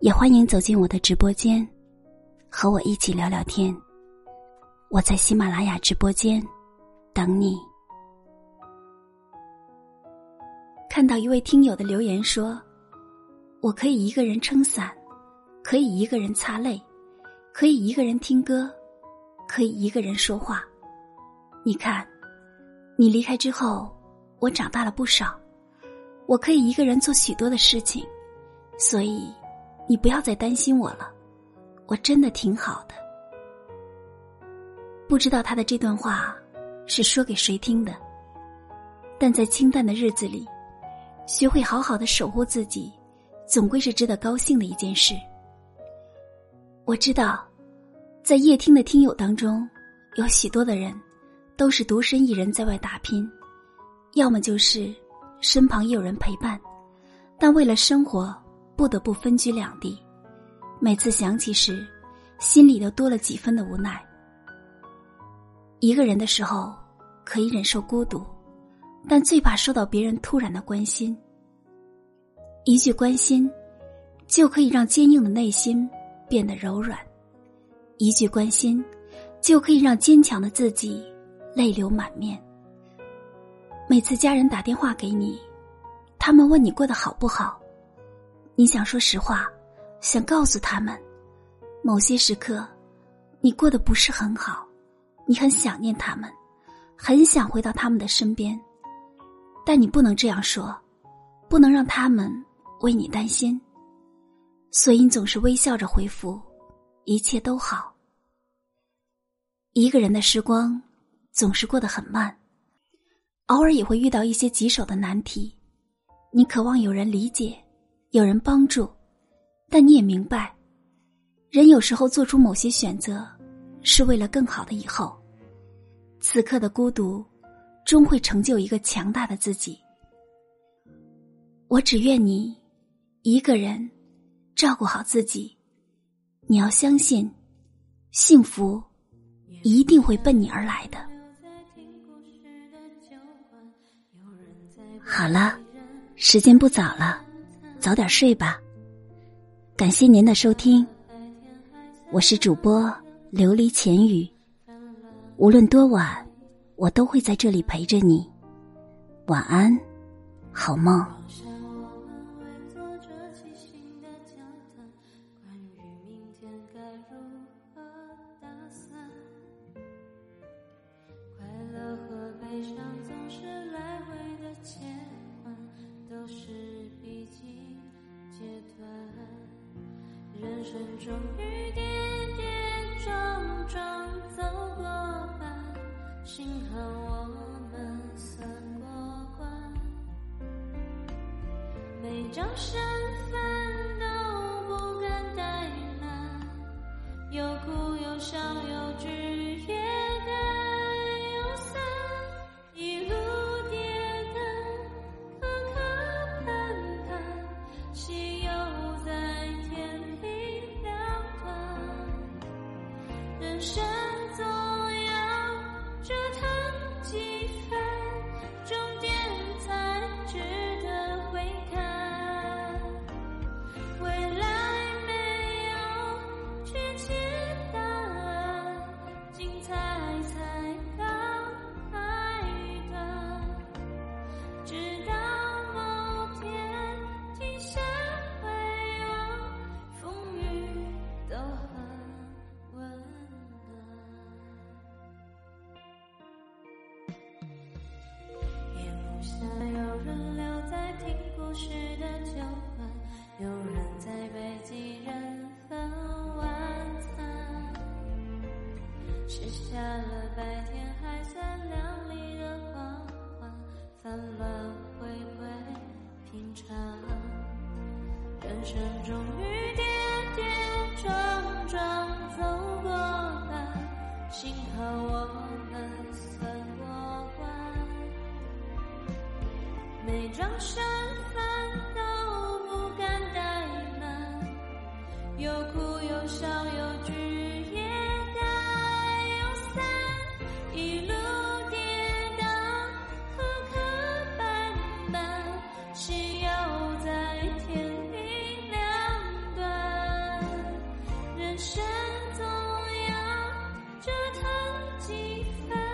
也欢迎走进我的直播间，和我一起聊聊天。我在喜马拉雅直播间等你。看到一位听友的留言说：“我可以一个人撑伞，可以一个人擦泪，可以一个人听歌，可以一个人说话。你看，你离开之后，我长大了不少。我可以一个人做许多的事情，所以。”你不要再担心我了，我真的挺好的。不知道他的这段话是说给谁听的，但在清淡的日子里，学会好好的守护自己，总归是值得高兴的一件事。我知道，在夜听的听友当中，有许多的人都是独身一人在外打拼，要么就是身旁也有人陪伴，但为了生活。不得不分居两地，每次想起时，心里都多了几分的无奈。一个人的时候，可以忍受孤独，但最怕受到别人突然的关心。一句关心，就可以让坚硬的内心变得柔软；一句关心，就可以让坚强的自己泪流满面。每次家人打电话给你，他们问你过得好不好。你想说实话，想告诉他们，某些时刻，你过得不是很好，你很想念他们，很想回到他们的身边，但你不能这样说，不能让他们为你担心，所以你总是微笑着回复，一切都好。一个人的时光总是过得很慢，偶尔也会遇到一些棘手的难题，你渴望有人理解。有人帮助，但你也明白，人有时候做出某些选择，是为了更好的以后。此刻的孤独，终会成就一个强大的自己。我只愿你一个人照顾好自己。你要相信，幸福一定会奔你而来的。好了，时间不早了。早点睡吧，感谢您的收听，我是主播琉璃浅语，无论多晚，我都会在这里陪着你，晚安，好梦。人生终于跌跌撞撞走过半，幸好我们算过关，每张身份都不敢怠慢，有哭有笑有聚人吃下了白天还算亮丽的谎话，怎乱回归平常，人生终于跌跌撞撞走过了，幸好我们算过关。每张身份都不敢怠慢，有苦。几分